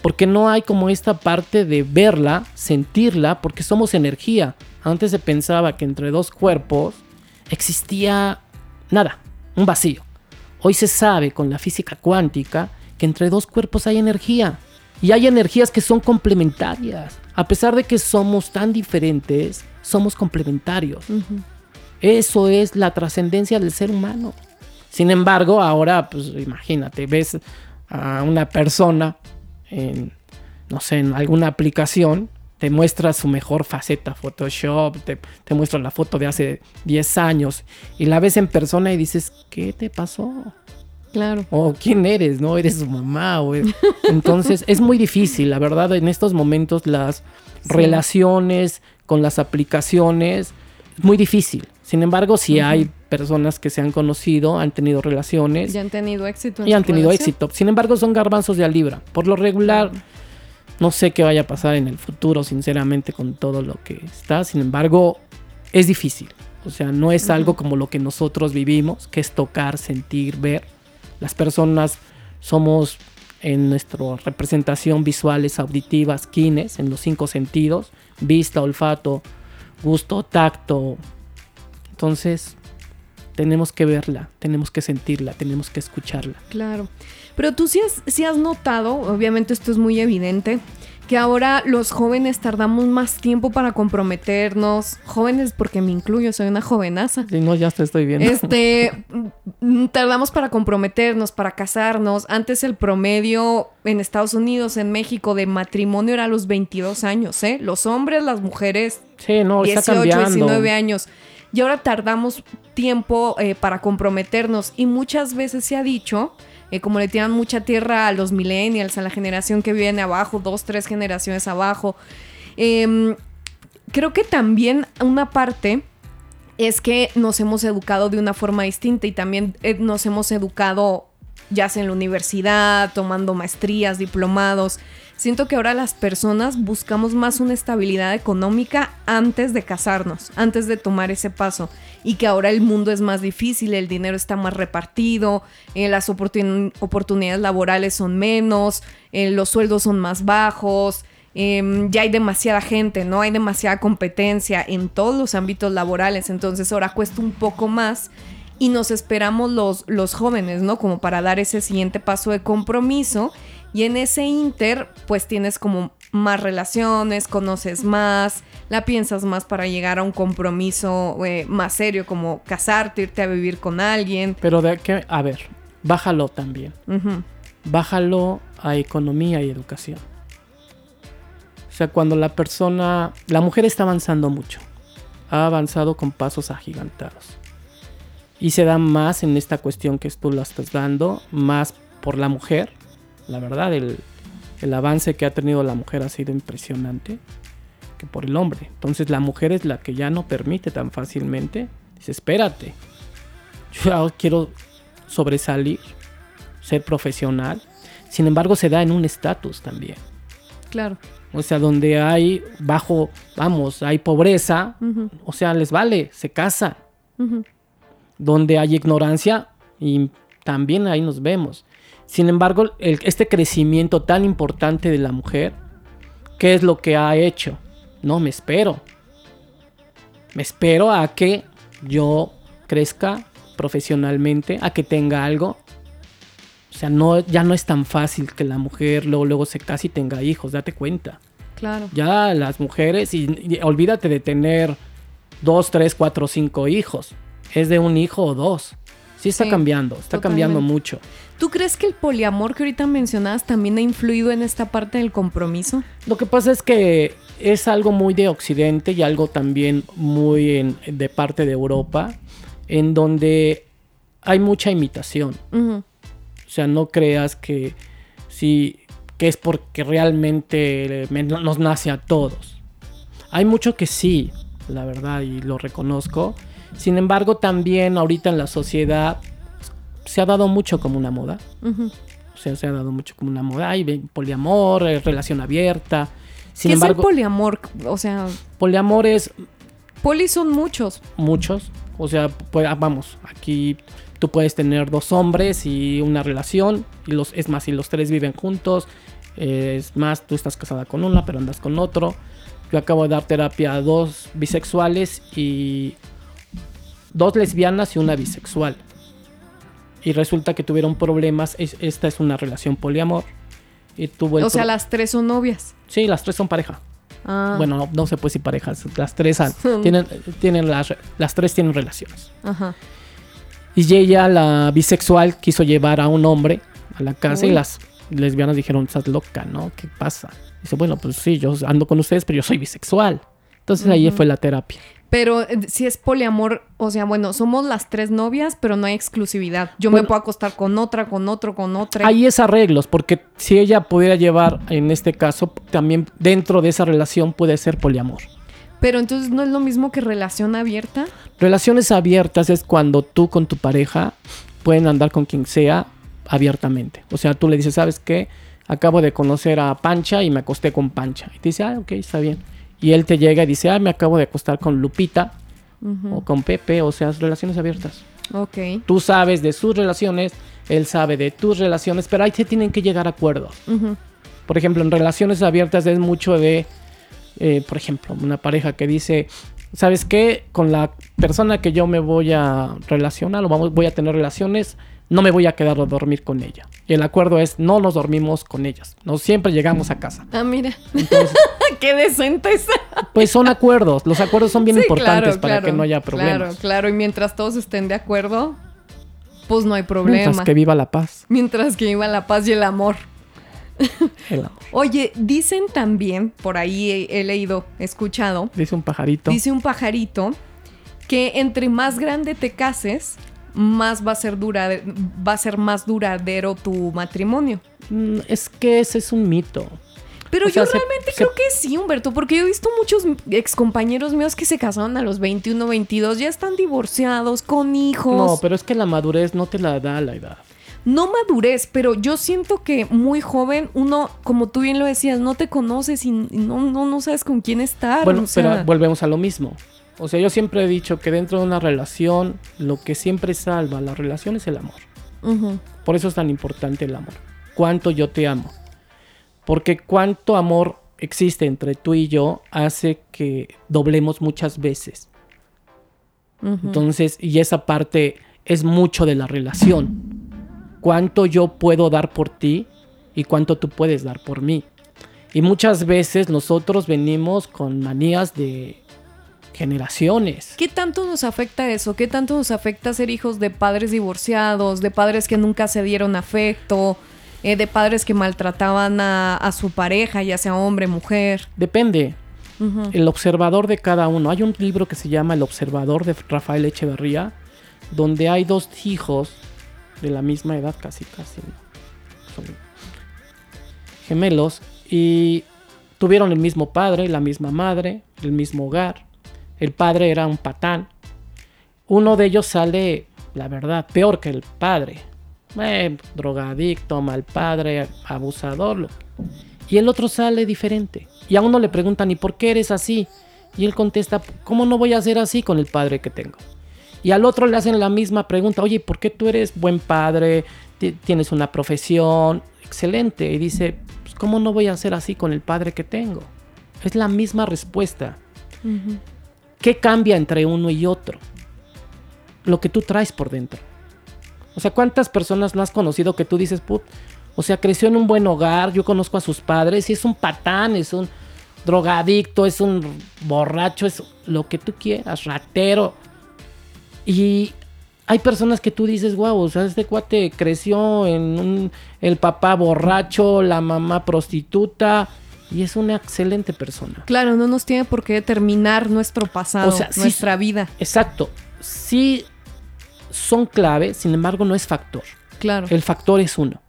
Porque no hay como esta parte de verla, sentirla, porque somos energía. Antes se pensaba que entre dos cuerpos existía nada, un vacío. Hoy se sabe con la física cuántica que entre dos cuerpos hay energía. Y hay energías que son complementarias. A pesar de que somos tan diferentes, somos complementarios. Eso es la trascendencia del ser humano. Sin embargo, ahora, pues imagínate, ves a una persona en, no sé, en alguna aplicación, te muestra su mejor faceta, Photoshop, te, te muestra la foto de hace 10 años y la ves en persona y dices, ¿qué te pasó? Claro. O quién eres, ¿no? Eres su mamá. o es- Entonces es muy difícil, la verdad, en estos momentos las relaciones con las aplicaciones, es muy difícil. Sin embargo, si hay personas que se han conocido, han tenido relaciones Ya han tenido éxito. en y han tenido relación. éxito. Sin embargo, son garbanzos de a libra. Por lo regular, no sé qué vaya a pasar en el futuro, sinceramente, con todo lo que está. Sin embargo, es difícil. O sea, no es algo como lo que nosotros vivimos, que es tocar, sentir, ver. Las personas somos en nuestra representación visuales, auditivas, kines, en los cinco sentidos, vista, olfato, gusto, tacto. Entonces, tenemos que verla, tenemos que sentirla, tenemos que escucharla. Claro. Pero tú sí has, has notado, obviamente esto es muy evidente, que ahora los jóvenes tardamos más tiempo para comprometernos. Jóvenes, porque me incluyo, soy una jovenaza. Sí, no, ya te estoy viendo. Este, mm, tardamos para comprometernos, para casarnos. Antes el promedio en Estados Unidos, en México, de matrimonio era a los 22 años, ¿eh? Los hombres, las mujeres, sí, no, está 18, cambiando. 19 años. Y ahora tardamos tiempo eh, para comprometernos. Y muchas veces se ha dicho, eh, como le tiran mucha tierra a los millennials, a la generación que viene abajo, dos, tres generaciones abajo. em, creo que también una parte es que nos hemos educado de una forma distinta y también eh, nos hemos educado ya sea en la universidad, tomando maestrías, diplomados. Siento que ahora las personas buscamos más una estabilidad económica antes de casarnos, antes de tomar ese paso. Y que ahora el mundo es más difícil, el dinero está más repartido, eh, las oportun- oportunidades laborales son menos, eh, los sueldos son más bajos, em, ya hay demasiada gente, ¿no? Hay demasiada competencia en todos los ámbitos laborales, entonces ahora cuesta un poco más y nos esperamos los, los jóvenes, ¿no? Como para dar ese siguiente paso de compromiso. Y en ese inter, pues tienes como más relaciones, conoces más, la piensas más para llegar a un compromiso eh, más serio, como casarte, irte a vivir con alguien. Pero de qué, a ver, bájalo también. Bájalo a economía y educación. O sea, cuando la persona, la mujer está avanzando mucho, ha avanzado con pasos agigantados. Y se da más en esta cuestión que tú la estás dando, más por la mujer. La verdad, el, el avance que ha tenido la mujer ha sido impresionante que por el hombre. Entonces la mujer es la que ya no permite tan fácilmente. Dice, espérate. Yo quiero sobresalir, ser profesional. Sin embargo, se da en un estatus también. Claro. O sea, donde hay bajo, vamos, hay pobreza, o sea, les vale, se casan. Donde hay ignorancia, y también ahí nos vemos. Sin embargo, el- este crecimiento tan importante de la mujer, ¿qué es lo que ha hecho? No, me espero. Me espero a que yo crezca profesionalmente, a que tenga algo. O sea, no, ya no es tan fácil que la mujer luego, luego se case y tenga hijos, date cuenta. Claro. Ya las mujeres, y, y olvídate de tener dos, tres, cuatro, cinco hijos. Es de un hijo o dos. Sí está Sí, cambiando, está cambiando mucho. ¿Tú crees que el poliamor que ahorita mencionabas también ha influido en esta parte del compromiso? Lo que pasa es que es algo muy de Occidente y algo también muy en- de parte de Europa, en donde hay mucha imitación. O sea, no creas que sí que es porque realmente me- nos nace a todos. Hay mucho que sí, la verdad, y lo reconozco. Sin embargo, también ahorita en la sociedad se ha dado mucho como una moda. ujú. O sea, se ha dado mucho como una moda. Hay poliamor, eh, relación abierta. Sin ¿Qué embargo, es el poliamor? O sea, poliamor es poli son muchos. muchos. O sea, pues, ah, vamos, aquí tú puedes tener dos hombres y una relación. Y los, es más, si los tres viven juntos. eh, es más, tú estás casada con una, pero andas con otro. Yo acabo de dar terapia a dos bisexuales y dos lesbianas y una bisexual. Y resulta que tuvieron problemas. es- esta es una relación poliamor. Y tuvo el O sea, las tres son novias. Sí, las tres son pareja. Ah, Bueno, no, no se puede decir parejas. Las tres han- tienen, tienen las, las tres tienen relaciones. Ajá. Y ella, la bisexual, quiso llevar a un hombre a la casa y las lesbianas dijeron, estás loca, ¿no? ¿Qué pasa? Dice, bueno, pues sí, yo ando con ustedes, pero yo soy bisexual. Entonces ahí fue la terapia. Pero eh, si es poliamor, o sea, bueno, somos las tres novias, pero no hay exclusividad. Yo Bueno. me puedo acostar con otra, con otro, con otra. Ahí es arreglos, porque si ella pudiera llevar, en este caso, también dentro de esa relación puede ser poliamor. Pero entonces no es lo mismo que relación abierta. Relaciones abiertas es cuando tú con tu pareja pueden andar con quien sea abiertamente. O sea, tú le dices, ¿sabes qué? Acabo de conocer a Pancha y me acosté con Pancha. Y te dice, ah, ok, está bien. Y él te llega y dice, ah, me acabo de acostar con Lupita o con Pepe. O sea, relaciones abiertas. Ok. Tú sabes de sus relaciones, él sabe de tus relaciones, pero ahí se tienen que llegar a acuerdos. Por ejemplo, en relaciones abiertas es mucho de, eh, por ejemplo, una pareja que dice, ¿sabes qué? Con la persona que yo me voy a relacionar o vamos, voy a tener relaciones, no me voy a quedar a dormir con ella. Y el acuerdo es, no nos dormimos con ellas. No siempre llegamos a casa. Ah, mira. Entonces, Qué decentes. pues son acuerdos. Los acuerdos son bien Sí, importantes claro, para claro, que no haya Claro, problemas. claro. Y mientras todos estén de acuerdo, pues no hay problema. Mientras que viva la paz. Mientras que iba la paz y el amor. El amor. Oye, dicen también, por ahí he, he leído, he escuchado, Dice un pajarito. dice un pajarito que entre más grande te cases, más va a ser dura, va a ser más duradero tu matrimonio. Mm, Es que ese es un mito. Pero O yo realmente se- creo que sí, Humberto, porque yo he visto muchos excompañeros míos que se casaron a los 21, 22, ya están divorciados, con hijos. No, pero es que la madurez no te la da la edad. no madurez, pero yo siento que muy joven, uno, como tú bien lo decías, no te conoces y y no, no, no sabes con quién estar. Bueno, o sea, pero volvemos a lo mismo. O sea, yo siempre he dicho que dentro de una relación, lo que siempre salva la relación es el amor. Por eso es tan importante el amor. Cuánto yo te amo. Porque cuánto amor existe entre tú y yo hace que doblemos muchas veces. Entonces, y esa parte es mucho de la relación. Cuánto yo puedo dar por ti y cuánto tú puedes dar por mí. Y muchas veces nosotros venimos con manías de generaciones. ¿Qué tanto nos afecta eso? ¿Qué tanto nos afecta ser hijos de padres divorciados, de padres que nunca se dieron afecto, eh, de padres que maltrataban a, a su pareja, ya sea hombre, mujer? Depende. El observador de cada uno. Hay un libro que se llama El observador de Rafael Echeverría, donde hay dos hijos de la misma edad, casi, casi. gemelos y tuvieron el mismo padre, la misma madre, el mismo hogar. El padre era un patán. Uno de ellos sale, la verdad, peor que el padre. Eh, drogadicto, mal padre, abusador. Y el otro sale diferente. Y a uno le preguntan, ¿y por qué eres así? Y él contesta, ¿cómo no voy a ser así con el padre que tengo? Y al otro le hacen la misma pregunta, oye, ¿por qué tú eres buen padre? Ti- Tienes una profesión excelente. Y dice, pues, ¿cómo no voy a ser así con el padre que tengo? Es la misma respuesta. ¿Qué cambia entre uno y otro? Lo que tú traes por dentro. O sea, ¿cuántas personas no has conocido que tú dices, put, o sea, creció en un buen hogar, yo conozco a sus padres y es un patán, es un drogadicto, es un borracho, es lo que tú quieras, ratero. Y hay personas que tú dices, wow, o sea, este cuate creció en un, el papá borracho, la mamá prostituta y es una excelente persona. Claro, no nos tiene por qué determinar nuestro pasado, O sea, sí- nuestra vida. Exacto. Sí son clave, sin embargo no es factor. Claro. El factor es uno.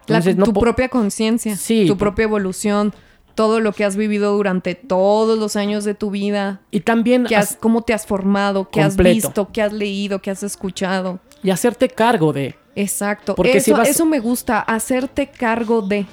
Entonces, tu propia conciencia, Sí, tu propia evolución, todo lo que has vivido durante todos los años de tu vida, Y también que has, has- cómo te has formado, qué has visto, qué has leído, qué has escuchado. y hacerte cargo de. Exacto. Porque si eso, vas- eso me gusta, hacerte cargo de.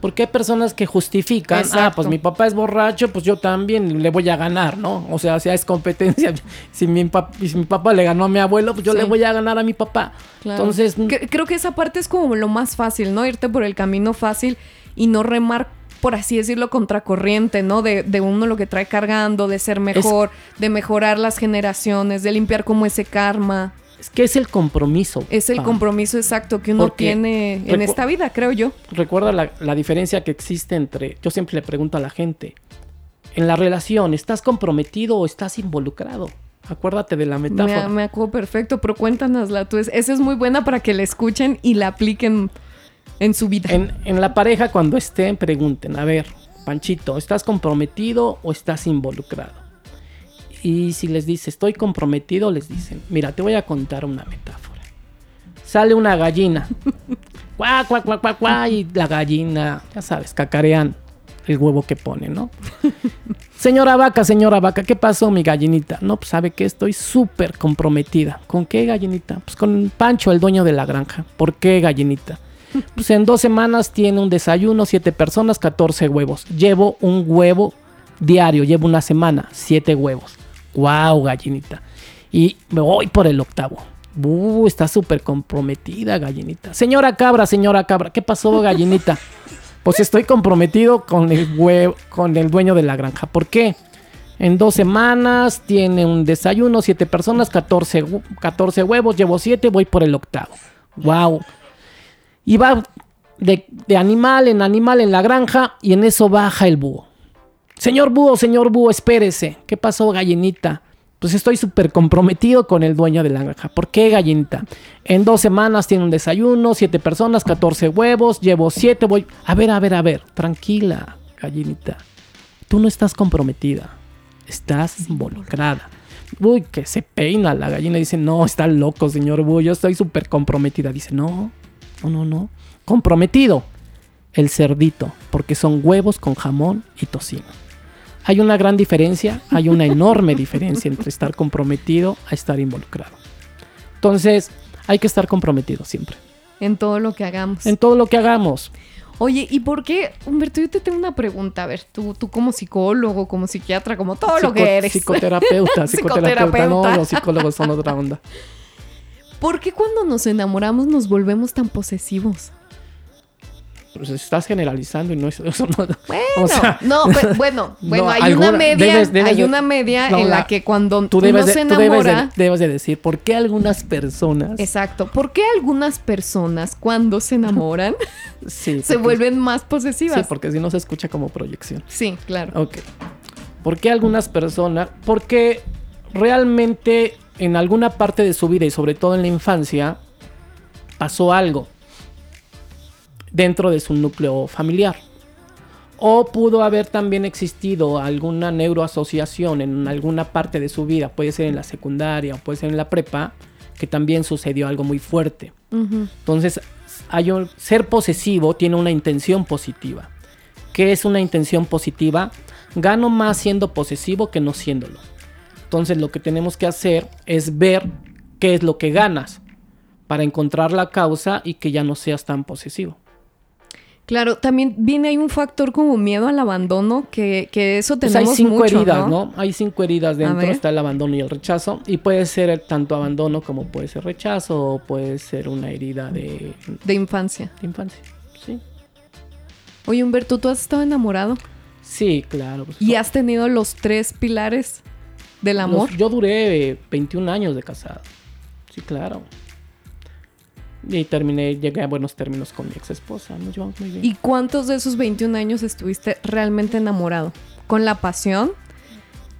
Porque hay personas que justifican, ah, pues mi papá es borracho, pues yo también le voy a ganar, ¿no? O sea, si es competencia, si mi, pap- si mi papá le ganó a mi abuelo, pues yo Sí. le voy a ganar a mi papá. Claro. Entonces, Cre- creo que esa parte es como lo más fácil, ¿no? Irte por el camino fácil y no remar, por así decirlo, contracorriente, ¿no? De, de uno lo que trae cargando, de ser mejor, de mejorar las generaciones, de limpiar como ese karma. Es que es el compromiso. Es el Pam. compromiso exacto que uno Porque tiene en esta vida, creo yo. Recuerda la, la diferencia que existe entre, yo siempre le pregunto a la gente, en la relación, ¿estás comprometido o estás involucrado? Acuérdate de la metáfora. Me, me acuerdo perfecto, pero cuéntanosla tú. Es- Esa es muy buena para que la escuchen y la apliquen en su vida. En, en la pareja, cuando estén, pregunten, a ver, Panchito, ¿estás comprometido o estás involucrado? Y si les dice, estoy comprometido, les dicen, mira, te voy a contar una metáfora. Sale una gallina. Cuá, cuá, cuá, cuá, cuá, y la gallina, ya sabes, cacarean el huevo que pone, ¿no? señora vaca, señora vaca, ¿qué pasó, mi gallinita? No, pues sabe que estoy súper comprometida. ¿Con qué gallinita? Pues con Pancho, el dueño de la granja. ¿Por qué gallinita? Pues en dos semanas tiene un desayuno, siete personas, 14 huevos. Llevo un huevo diario, llevo una semana, siete huevos. ¡Wow, gallinita! Y me voy por el octavo. Uh, está súper comprometida, gallinita. Señora cabra, señora cabra, ¿qué pasó, gallinita? Pues estoy comprometido con el huevo, con el dueño de la granja. ¿Por qué? En dos semanas tiene un desayuno, siete personas, 14, hu- 14 huevos, llevo siete, voy por el octavo. Wow. Y va de, de animal en animal en la granja y en eso baja el búho. Señor búho, señor búho, espérese. ¿Qué pasó, gallinita? Pues estoy súper comprometido con el dueño de la granja. ¿Por qué, gallinita? En dos semanas tiene un desayuno, siete personas, 14 huevos, llevo siete, voy... A ver, a ver, a ver, tranquila, gallinita. Tú no estás comprometida, estás involucrada. Uy, que se peina la gallina. Dice, no, está loco, señor búho, yo estoy súper comprometida. Dice, no, no, no, no. Comprometido, el cerdito, porque son huevos con jamón y tocino. Hay una gran diferencia, hay una enorme diferencia entre estar comprometido a estar involucrado. Entonces, hay que estar comprometido siempre. En todo lo que hagamos. En todo lo que hagamos. Oye, ¿y por qué, Humberto? Yo te tengo una pregunta. A ver, tú, tú como psicólogo, como psiquiatra, como todo lo Psico- que eres. Psicoterapeuta, psicoterapeuta. No, los psicólogos son otra onda. ¿Por qué cuando nos enamoramos nos volvemos tan posesivos? Pues estás generalizando y no es eso. No, Bueno, o sea, no, bu- bueno, bueno, no, hay alguna- una media, debes- debes hay una media no, en la que cuando tú uno debes, de, se tú debes, de, enamora, debes de decir por qué algunas personas exacto, ¿por qué algunas personas cuando se enamoran sí, se porque- vuelven más Sí, posesivas? porque si no se escucha como proyección. Sí, claro. Ok. ¿Por qué algunas personas? Porque realmente en alguna parte de su vida y sobre todo en la infancia pasó algo dentro de su núcleo familiar. O pudo haber también existido alguna neuroasociación en alguna parte de su vida, puede ser en la secundaria o puede ser en la prepa, que también sucedió algo muy fuerte. Entonces, hay un- ser posesivo tiene una intención positiva. ¿Qué es una intención positiva? Gano más siendo posesivo que no siéndolo. Entonces, lo que tenemos que hacer es ver qué es lo que ganas para encontrar la causa y que ya no seas tan posesivo. Claro, también viene ahí un factor como miedo al abandono, que, que eso Pues tenemos hay cinco mucho, heridas, ¿no? ¿no? Hay cinco heridas dentro. Está el abandono y el rechazo. Y puede ser tanto abandono como puede ser rechazo o puede ser una herida de, De infancia. de infancia. Sí. Oye, Humberto, ¿tú has estado enamorado? Sí, claro. pues, ¿Y has tenido los tres pilares del amor? Los- yo duré eh, 21 años de casado. Sí, claro. Y terminé, llegué a buenos términos con mi ex esposa. Nos llevamos muy bien. ¿Y cuántos de esos 21 años estuviste realmente enamorado? ¿Con la pasión?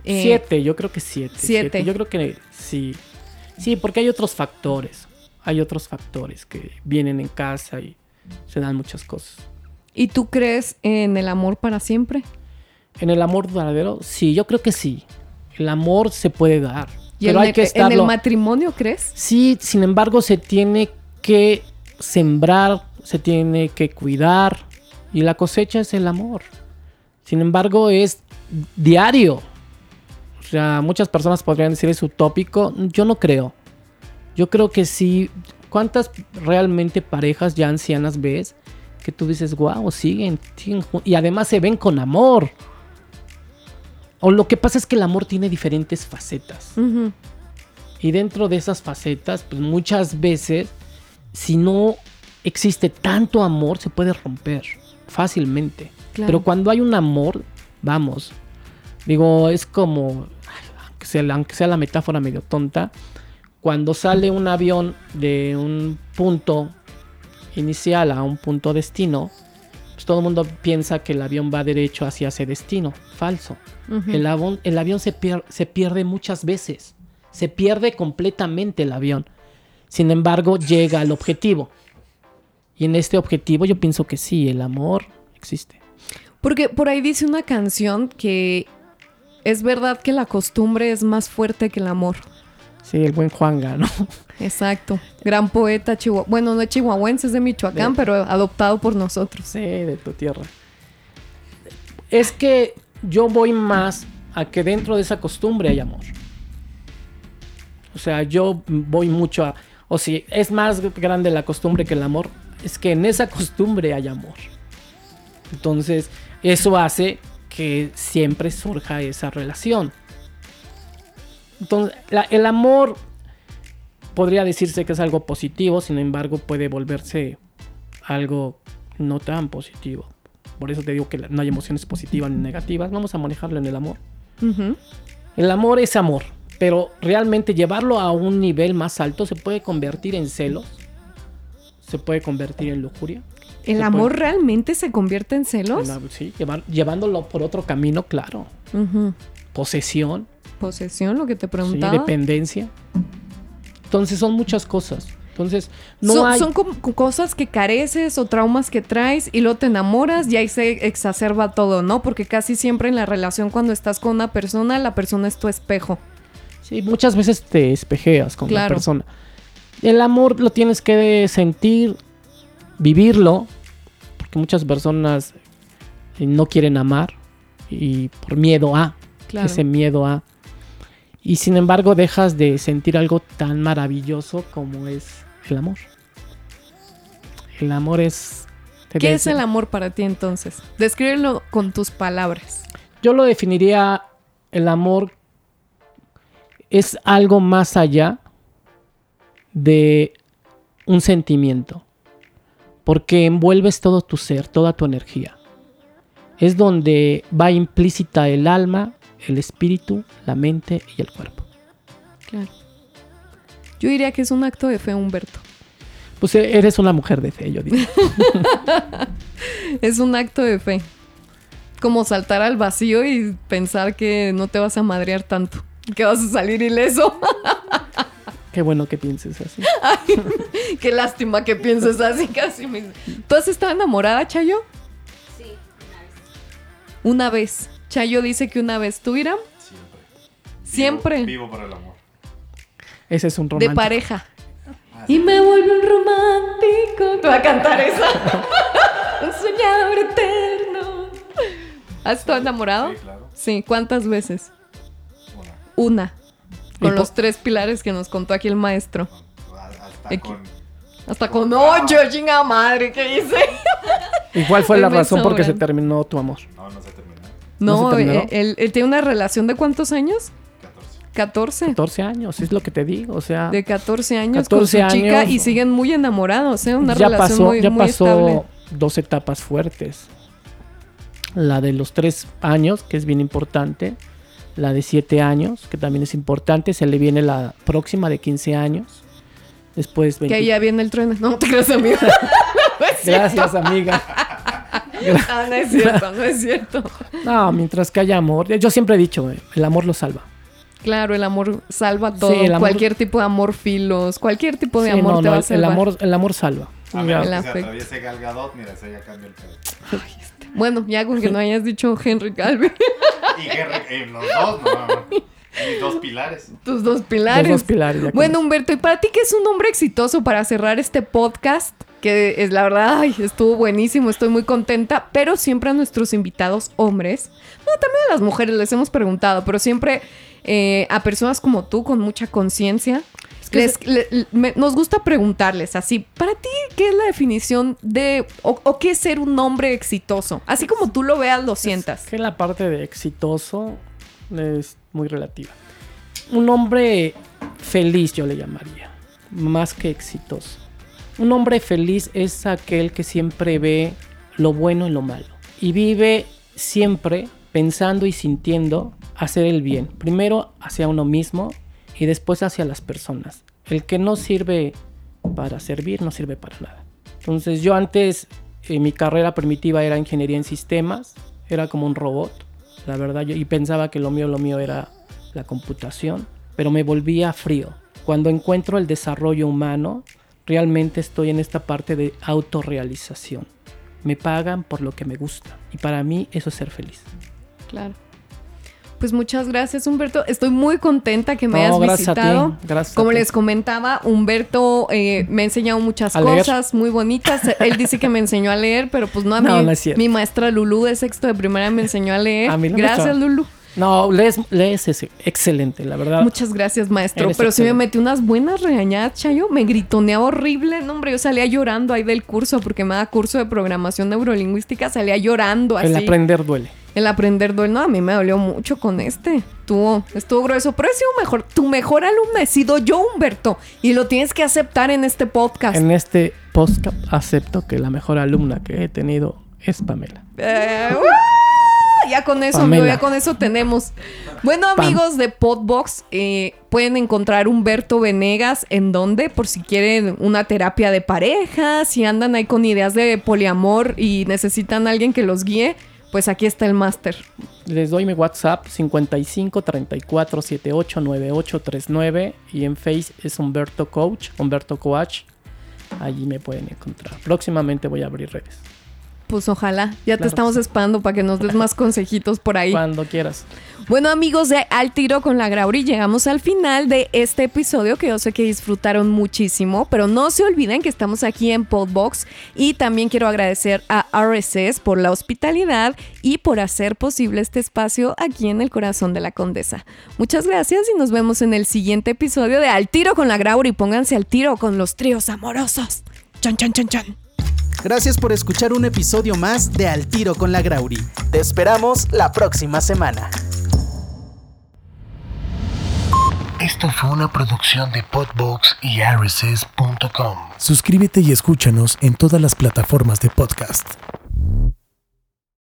Eh, siete, yo creo que siete, siete. Yo creo que sí. Sí, porque hay otros factores. Hay otros factores que vienen en casa y se dan muchas cosas. ¿Y tú crees en el amor para siempre? En el amor verdadero, sí, yo creo que sí. El amor se puede dar. ¿Y pero en, hay que en estarlo. el matrimonio crees? Sí, sin embargo, se tiene que sembrar, se tiene que cuidar y la cosecha es el amor. Sin embargo, es diario. O sea, muchas personas podrían decir es utópico. Yo no creo. Yo creo que sí. ¿Cuántas realmente parejas ya ancianas ves que tú dices, wow, siguen, siguen jun-" y además se ven con amor? O lo que pasa es que el amor tiene diferentes facetas. Y dentro de esas facetas, pues muchas veces, si no existe tanto amor, se puede romper fácilmente. Claro. Pero cuando hay un amor, vamos, digo, es como, aunque sea, aunque sea la metáfora medio tonta, cuando sale un avión de un punto inicial a un punto destino, pues todo el mundo piensa que el avión va derecho hacia ese destino. Falso. El, avión, el avión se, pier- se pierde muchas veces. Se pierde completamente el avión. Sin embargo, llega al objetivo. Y en este objetivo yo pienso que sí, el amor existe. Porque por ahí dice una canción que es verdad que la costumbre es más fuerte que el amor. Sí, el buen Juanga, ¿no? Exacto. Gran poeta chihuahua. Bueno, no es chihuahuense, es de Michoacán, De- pero adoptado por nosotros. Sí, de tu tierra. Es que yo voy más a que dentro de esa costumbre hay amor. O sea, yo voy mucho a... O si es más grande la costumbre que el amor, es que en esa costumbre hay amor. Entonces, eso hace que siempre surja esa relación. Entonces, la- el amor podría decirse que es algo positivo, sin embargo, puede volverse algo no tan positivo. Por eso te digo que no hay emociones positivas ni negativas. Vamos a manejarlo en el amor. El amor es amor, pero realmente llevarlo a un nivel más alto se puede convertir en celos se puede convertir en lujuria. ¿El amor puede- realmente se convierte en celos? en la- sí, llevar- llevándolo por otro camino, claro. Posesión, Posesión, lo que te sí, preguntaba. dependencia. Entonces son muchas cosas. Entonces, no son, hay... son como cosas que careces o traumas que traes y luego te enamoras y ahí se exacerba todo, ¿no? Porque casi siempre en la relación cuando estás con una persona, la persona es tu espejo. Sí, muchas veces te espejeas con la persona. El amor lo tienes que sentir, vivirlo, porque muchas personas eh, no quieren amar y por miedo a, Claro. ese miedo a. Y sin embargo dejas de sentir algo tan maravilloso como es el amor. El amor es... ¿Qué es el amor para ti entonces? Descríbelo con tus palabras. Yo lo definiría, el amor es algo más allá de un sentimiento, porque envuelves todo tu ser, toda tu energía. Es donde va implícita el alma, el espíritu, la mente y el cuerpo. Claro. Yo diría que es un acto de fe, Humberto. Pues e- eres una mujer de fe, yo diría. Es un acto de fe. Como saltar al vacío y pensar que no te vas a madrear tanto. Que vas a salir ileso. Qué bueno que pienses así. Qué lástima que pienses así casi. Me... ¿Tú has estado enamorada, Chayo? Sí, Una vez. Chayo dice que una vez. ¿Tú, Iram? Siempre. Siempre. Vivo, vivo para el amor. Ese es un De romántico. pareja. Y me vuelve un romántico. Te voy a cantar esa. un soñador eterno. ¿Has estado enamorado? Sí, claro. Sí. ¿Cuántas veces? Una. Con ¿Y los tres pilares que nos contó aquí el maestro. Hasta Equi- con. Hasta con ocho, chingada madre, ¿qué hice? ¿Y cuál fue Hoy la razón por qué se terminó tu amor? No, no se terminó. ¿No No, se terminó? eh, él, él tiene una relación de cuántos años? 14. 14. 14 años, es lo que te digo, o sea... De 14 años 14 con su chica años. y siguen muy enamorados, ¿eh? Una ya relación pasó, muy, ya muy pasó estable. dos etapas fuertes. La de los tres años, que es bien importante. La de siete años, que también es importante. Se le viene la próxima de 15 años. Después Que 20 ahí ya viene el tren. No, no te creas, amigo. no. Gracias, amiga. Ah, no es cierto, no es cierto. No, mientras que haya amor. Yo siempre he dicho, eh, el amor lo salva. Claro, el amor salva todo. Sí, el amor- Cualquier tipo de amor filos, cualquier tipo de Sí, amor no, te no, va a el, salvar. el amor, el amor salva. A menos El que se atraviese Gal Gadot, mira, ese ya cambia el pedo. Bueno, ya con que no hayas dicho Henry Calvi, Y Henry, eh, los dos, no. Mis dos pilares. tus dos Los pilares. dos pilares. Bueno. Humberto, ¿y para ti qué es un hombre exitoso para cerrar este podcast? Que es la verdad, ay, estuvo buenísimo, estoy muy contenta, pero siempre a nuestros invitados hombres, bueno, también a las mujeres les hemos preguntado, pero siempre eh, a personas como tú con mucha conciencia, que les- le- me- nos gusta preguntarles así, para ti, ¿qué es la definición de, o, o qué es ser un hombre exitoso? Así como tú lo veas, lo sientas. que la parte de exitoso es muy relativa. Un hombre feliz yo le llamaría, más que exitoso. Un hombre feliz es aquel que siempre ve lo bueno y lo malo y vive siempre pensando y sintiendo hacer el bien, primero hacia uno mismo y después hacia las personas. El que no sirve para servir no sirve para nada. Entonces yo antes, eh, mi carrera primitiva era ingeniería en sistemas, era como un robot, la verdad, yo, y pensaba que lo mío, lo mío era la computación, pero me volvía frío. Cuando encuentro el desarrollo humano, realmente estoy en esta parte de autorrealización. Me pagan por lo que me gusta y para mí eso es ser feliz. Claro. Pues muchas gracias, Humberto. Estoy muy contenta que me No, hayas gracias a ti, visitado. gracias a Como ti. les comentaba, Humberto eh, me ha enseñado muchas A leer. cosas muy bonitas. Él dice que me enseñó a leer, pero pues no a mí. No, no. Mi maestra Lulu de sexto de primaria me enseñó a leer. A mí gracias, Lulu. No, lees, lees ese, excelente, la verdad. Muchas gracias, maestro. Eres Pero sí me excelente. metí unas buenas regañadas, Chayo. Me gritoneaba horrible. No, hombre, yo salía llorando ahí del curso porque me da curso de programación neurolingüística. Salía llorando así. El aprender duele. El aprender duele. No, a mí me dolió mucho con este. Estuvo, estuvo grueso. Pero he sido mejor. Tu mejor alumna he sido yo, Humberto. Y lo tienes que aceptar en este podcast. En este podcast acepto que la mejor alumna que he tenido es Pamela. Eh, ¡uh! ya con eso, Pamela. ya con eso tenemos. Bueno, amigos de Podbox, eh, pueden encontrar Humberto Venegas en donde, por si quieren una terapia de pareja, si andan ahí con ideas de poliamor y necesitan a alguien que los guíe, pues aquí está el máster. Les doy mi WhatsApp 55 34 78 98 39 y en Face es Humberto Coach, Humberto Coach. Allí me pueden encontrar. Próximamente voy a abrir redes. Pues ojalá, ya te estamos esperando para que nos des más consejitos por ahí. Cuando quieras. Bueno amigos de Al Tiro con la Grauri, llegamos al final de este episodio que yo sé que disfrutaron muchísimo, pero no se olviden que estamos aquí en Podbox y también quiero agradecer a RSS por la hospitalidad y por hacer posible este espacio aquí en el corazón de la Condesa. Muchas gracias y nos vemos en el siguiente episodio de Al Tiro con la Grauri. Pónganse al tiro con los tríos amorosos. Chan, chan, chan, chan. Gracias por escuchar un episodio más de Al Tiro con la Grauri. Te esperamos la próxima semana. Esto fue una producción de Podbox y RSS.com. Suscríbete y escúchanos en todas las plataformas de podcast.